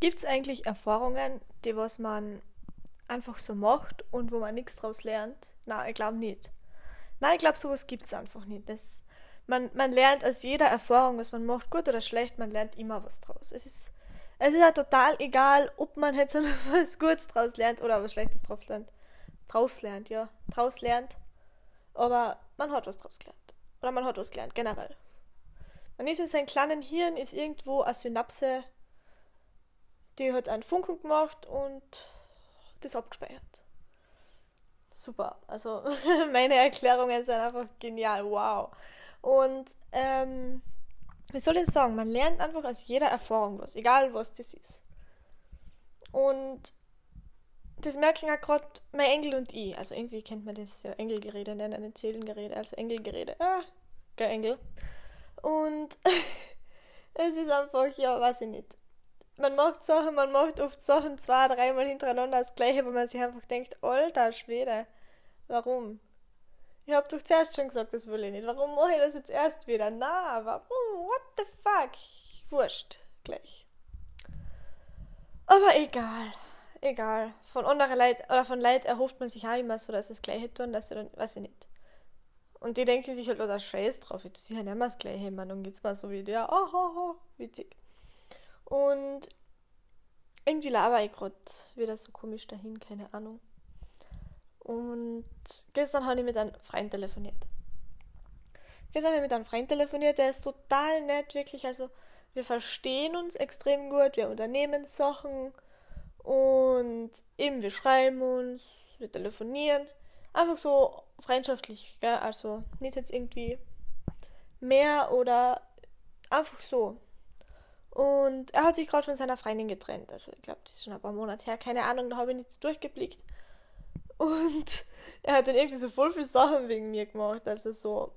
Gibt es eigentlich Erfahrungen, die was man einfach so macht und wo man nichts draus lernt? Nein, ich glaube nicht. Nein, ich glaube, sowas gibt es einfach nicht. Das, man, man lernt aus jeder Erfahrung, was man macht, gut oder schlecht, man lernt immer was draus. Es ist, es ist ja total egal, ob man jetzt was Gutes draus lernt oder was Schlechtes draus lernt. Draus lernt, ja. Draus lernt. Aber man hat was draus gelernt. Oder man hat was gelernt, generell. Man ist in seinem kleinen Hirn, ist irgendwo eine Synapse, die hat einen Funken gemacht und das abgespeichert. Super. Also meine Erklärungen sind einfach genial. Wow. Und ähm, wie soll ich sagen? Man lernt einfach aus jeder Erfahrung was, egal was das ist. Und das merken ja gerade mein Engel und ich. Also irgendwie kennt man das ja Engelgerede nennen, nicht Seelengerede, also Engelgerede. Ah, gell, Engel. Und es ist einfach, ja, weiß ich nicht. Man macht Sachen, man macht oft Sachen zwei, dreimal hintereinander das gleiche, wo man sich einfach denkt, alter Schwede, warum? Ich hab doch zuerst schon gesagt, das will ich nicht. Warum mache ich das jetzt erst wieder? Na, warum? What the fuck? Wurscht, gleich. Aber egal egal. Von anderen Leuten oder von Leuten erhofft man sich auch immer so, dass sie das Gleiche tun, dass sie dann, weiß ich nicht. Und die denken sich halt, oder Scheiß drauf, ich tue sicher nicht mehr das Gleiche, man, dann geht's mal so wie der, oh, oh, oh, witzig. Und irgendwie laber ich gerade wieder so komisch dahin, keine Ahnung. Und gestern habe ich mit einem Freund telefoniert. Gestern habe ich mit einem Freund telefoniert, der ist total nett, wirklich. Also, wir verstehen uns extrem gut, wir unternehmen Sachen und eben, wir schreiben uns, wir telefonieren. Einfach so freundschaftlich, gell? Also nicht jetzt irgendwie mehr oder einfach so. Und er hat sich gerade von seiner Freundin getrennt. Also ich glaube, das ist schon ein paar Monate her. Keine Ahnung, da habe ich nichts durchgeblickt. Und er hat dann irgendwie so voll viele Sachen wegen mir gemacht. Also so,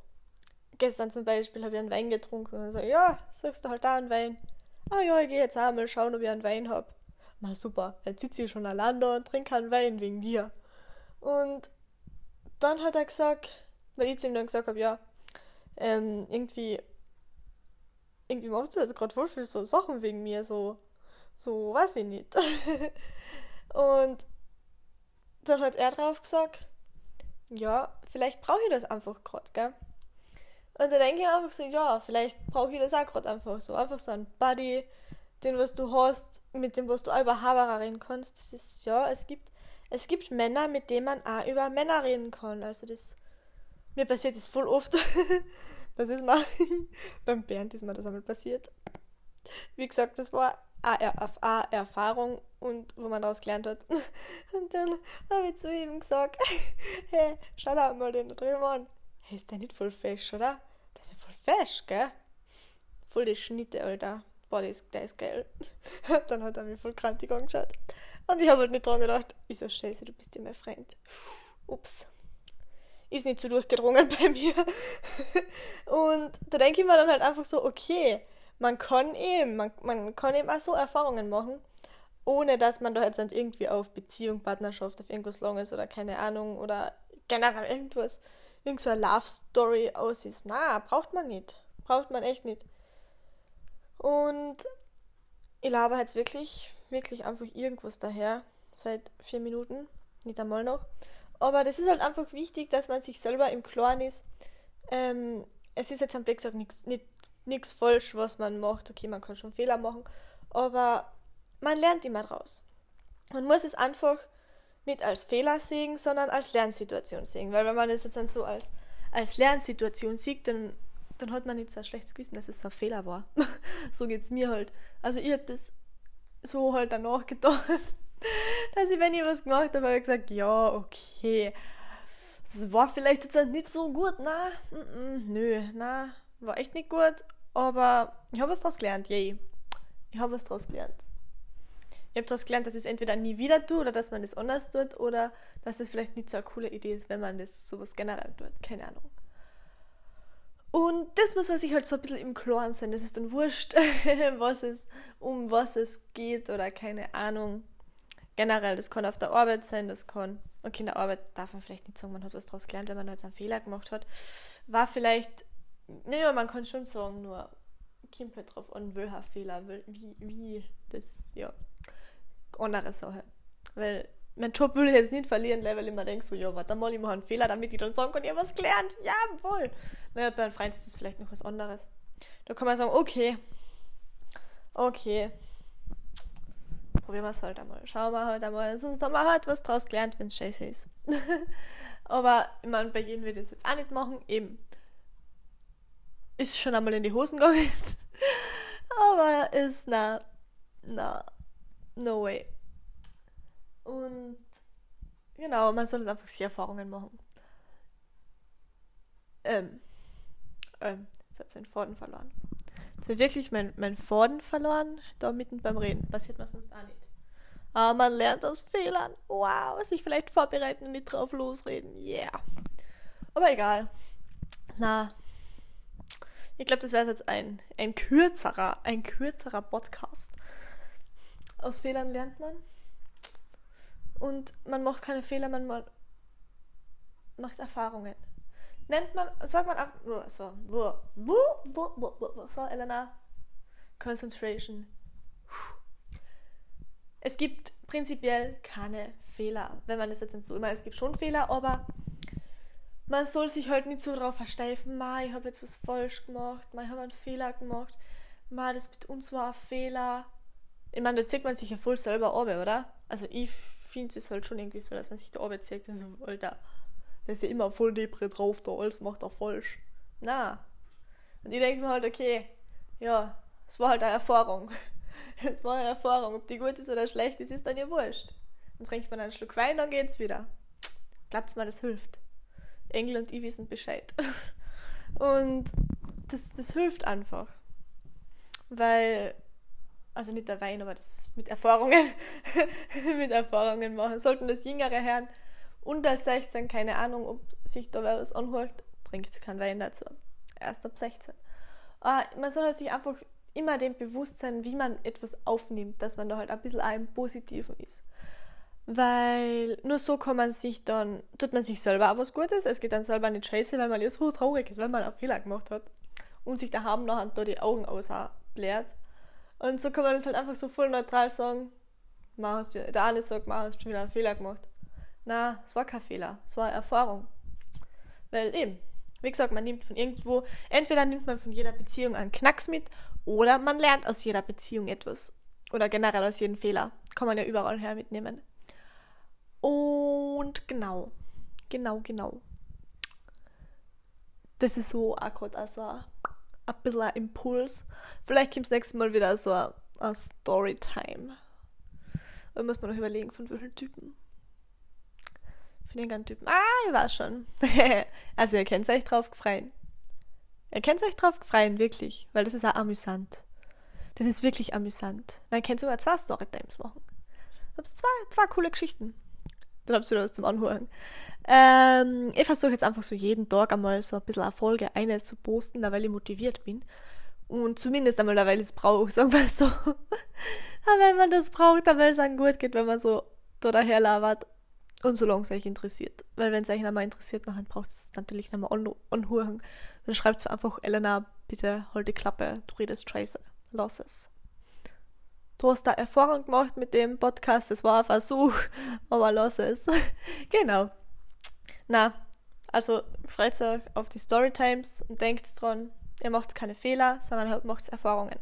gestern zum Beispiel habe ich einen Wein getrunken und so, ja, sagst du halt da einen Wein. Ah ja, ich gehe jetzt auch mal schauen, ob ich einen Wein habe na super, jetzt sitzt hier schon allein da und trinkt keinen Wein wegen dir. Und dann hat er gesagt, weil ich zu ihm dann gesagt habe, ja, ähm, irgendwie, irgendwie machst du jetzt gerade voll viel so Sachen wegen mir, so, so, weiß ich nicht. und dann hat er drauf gesagt, ja, vielleicht brauche ich das einfach gerade, gell? Und dann denke ich einfach so, ja, vielleicht brauche ich das auch gerade einfach so. Einfach so ein Buddy, den, was du hast, mit dem, was du auch über Haberer reden kannst. Das ist, ja, es gibt, es gibt Männer, mit denen man auch über Männer reden kann. Also das, mir passiert das voll oft. das ist mal, beim Bernd ist mir das einmal passiert. Wie gesagt, das war eine Erfahrung und wo man daraus gelernt hat. Und dann habe ich zu ihm gesagt, hey, schau da mal den da drüben an. Hey, ist der nicht voll fesch, oder? Der ist ja voll fesch, gell? Voll die Schnitte, Alter boah, der ist, der ist geil. dann hat er mich voll krantig angeschaut. Und ich habe halt nicht dran gedacht, ich so, scheiße, du bist ja mein Freund. Ups. Ist nicht so durchgedrungen bei mir. und da denke ich mir dann halt einfach so, okay, man kann eben, man, man kann eben auch so Erfahrungen machen, ohne dass man da jetzt irgendwie auf Beziehung, Partnerschaft, auf irgendwas Langes oder keine Ahnung oder generell irgendwas, irgendeine Love Story aus ist. Na, braucht man nicht. Braucht man echt nicht. Und ich laber jetzt wirklich, wirklich einfach irgendwas daher. Seit vier Minuten. Nicht einmal noch. Aber das ist halt einfach wichtig, dass man sich selber im Klaren ist. Ähm, es ist jetzt am Blick nichts falsch, was man macht. Okay, man kann schon Fehler machen. Aber man lernt immer draus. Man muss es einfach nicht als Fehler sehen, sondern als Lernsituation sehen. Weil wenn man es jetzt dann so als, als Lernsituation sieht, dann dann hat man nicht so ein schlechtes Gewissen, dass es so ein Fehler war. so geht es mir halt. Also ich habe das so halt danach gedacht, dass ich, wenn ich was gemacht habe, habe ich gesagt, ja, okay. Es war vielleicht jetzt nicht so gut, na, nö, na, war echt nicht gut, aber ich habe was daraus gelernt, yay. Ich habe was daraus gelernt. Ich habe daraus gelernt, dass ich es entweder nie wieder tue oder dass man das anders tut oder dass es vielleicht nicht so eine coole Idee ist, wenn man das sowas generell tut. Keine Ahnung. Und das muss man sich halt so ein bisschen im Klaren sein. Das ist dann wurscht, was es, um was es geht oder keine Ahnung. Generell, das kann auf der Arbeit sein, das kann. Okay, in der Arbeit darf man vielleicht nicht sagen, man hat was daraus gelernt, wenn man jetzt einen Fehler gemacht hat. War vielleicht, naja, man kann schon sagen, nur kommt halt drauf an, welcher Fehler, wie, wie das, ja, andere Sache. Weil mein Job will ich jetzt nicht verlieren, weil ich immer denke, so, ja, warte mal, ich mache einen Fehler, damit ich dann sagen kann, ich habe was gelernt. Jawohl. Naja, bei einem Freund ist das vielleicht noch was anderes. Da kann man sagen, okay, okay, probieren wir es halt einmal. Schauen wir halt einmal. Sonst haben wir halt was draus gelernt, wenn es scheiße ist. Aber ich meine, bei jedem wird das jetzt auch nicht machen. Eben. Ist schon einmal in die Hosen gegangen. Aber ist na, na, no way. Und genau, man soll einfach sich Erfahrungen machen. Ähm, ähm, jetzt hat seinen Faden verloren. Jetzt habe wirklich mein, mein Faden verloren, da mitten beim Reden. Passiert mir sonst auch nicht. Aber man lernt aus Fehlern. Wow, sich vielleicht vorbereiten und nicht drauf losreden. Yeah. Aber egal. Na, ich glaube, das wäre jetzt ein, ein kürzerer, ein kürzerer Podcast. Aus Fehlern lernt man. Und man macht keine Fehler, man macht Erfahrungen. Nennt man, sagt man ab, so, so, Elena, Concentration. Es gibt prinzipiell keine Fehler, wenn man das jetzt so immer, es gibt schon Fehler, aber man soll sich halt nicht so drauf versteifen, ma, ich habe jetzt was falsch gemacht, ma, ich habe einen Fehler gemacht, ma, das mit uns war ein Fehler. Ich meine, da zieht man sich ja voll selber ab, oder? Also ich finde es halt schon irgendwie so, dass man sich da Arbeit zeigt, also, Alter, der ist ja immer voll Depre drauf, da alles macht er falsch. Na. Und ich denke mir halt, okay, ja, es war halt eine Erfahrung. Es war eine Erfahrung. Ob die gut ist oder schlecht ist, ist dann ja wurscht. Dann trinkt man einen Schluck Wein, dann geht's wieder. Glaubt's mal, das hilft. Engel und ich wissen Bescheid. Und das, das hilft einfach. Weil also nicht der Wein, aber das mit Erfahrungen, mit Erfahrungen machen. Sollten das jüngere Herren unter 16, keine Ahnung, ob sich da was anhört, trinkt kein Wein dazu. Erst ab 16. Aber man soll sich einfach immer dem bewusst sein, wie man etwas aufnimmt, dass man da halt ein bisschen auch im Positiven ist. Weil nur so kann man sich dann, tut man sich selber auch was Gutes, es geht dann selber nicht scheiße, weil man ja so traurig ist, weil man einen Fehler gemacht hat und sich daheim nachher da die Augen ausbläht und so kann man das halt einfach so voll neutral sagen. Du, der eine sagt, man hast schon wieder einen Fehler gemacht. Na, es war kein Fehler, es war Erfahrung. Weil eben, wie gesagt, man nimmt von irgendwo, entweder nimmt man von jeder Beziehung einen Knacks mit oder man lernt aus jeder Beziehung etwas. Oder generell aus jedem Fehler. Kann man ja überall her mitnehmen. Und genau, genau, genau. Das ist so gerade also ein bisschen ein Impuls. Vielleicht kommt das nächste Mal wieder so ein Storytime. Da muss man noch überlegen, von welchen Typen. Von irgendeinem Typen. Ah, ich weiß schon. also ihr könnt euch drauf gefreien. Ihr könnt euch drauf gefreien, wirklich. Weil das ist auch amüsant. Das ist wirklich amüsant. Dann könnt ihr sogar zwei Storytimes machen. Hab's zwei, zwei coole Geschichten. Dann habt ihr wieder was zum Anhören. Ähm, ich versuche jetzt einfach so jeden Tag einmal so ein bisschen Erfolge eine zu posten, da weil ich motiviert bin. Und zumindest einmal, weil ich es brauche, sagen wir so. wenn man das braucht, da weil es einem gut geht, wenn man so da daher labert. Und solange es euch interessiert. Weil wenn es euch nochmal interessiert, dann braucht es natürlich nochmal anhören. Dann schreibt es einfach, Elena, bitte halt die Klappe, du redest scheiße. Lass es. Du hast da Erfahrung gemacht mit dem Podcast, das war ein Versuch, aber lass es. genau. Na, also freut euch auf die Storytimes und denkt dran, ihr macht keine Fehler, sondern macht Erfahrungen.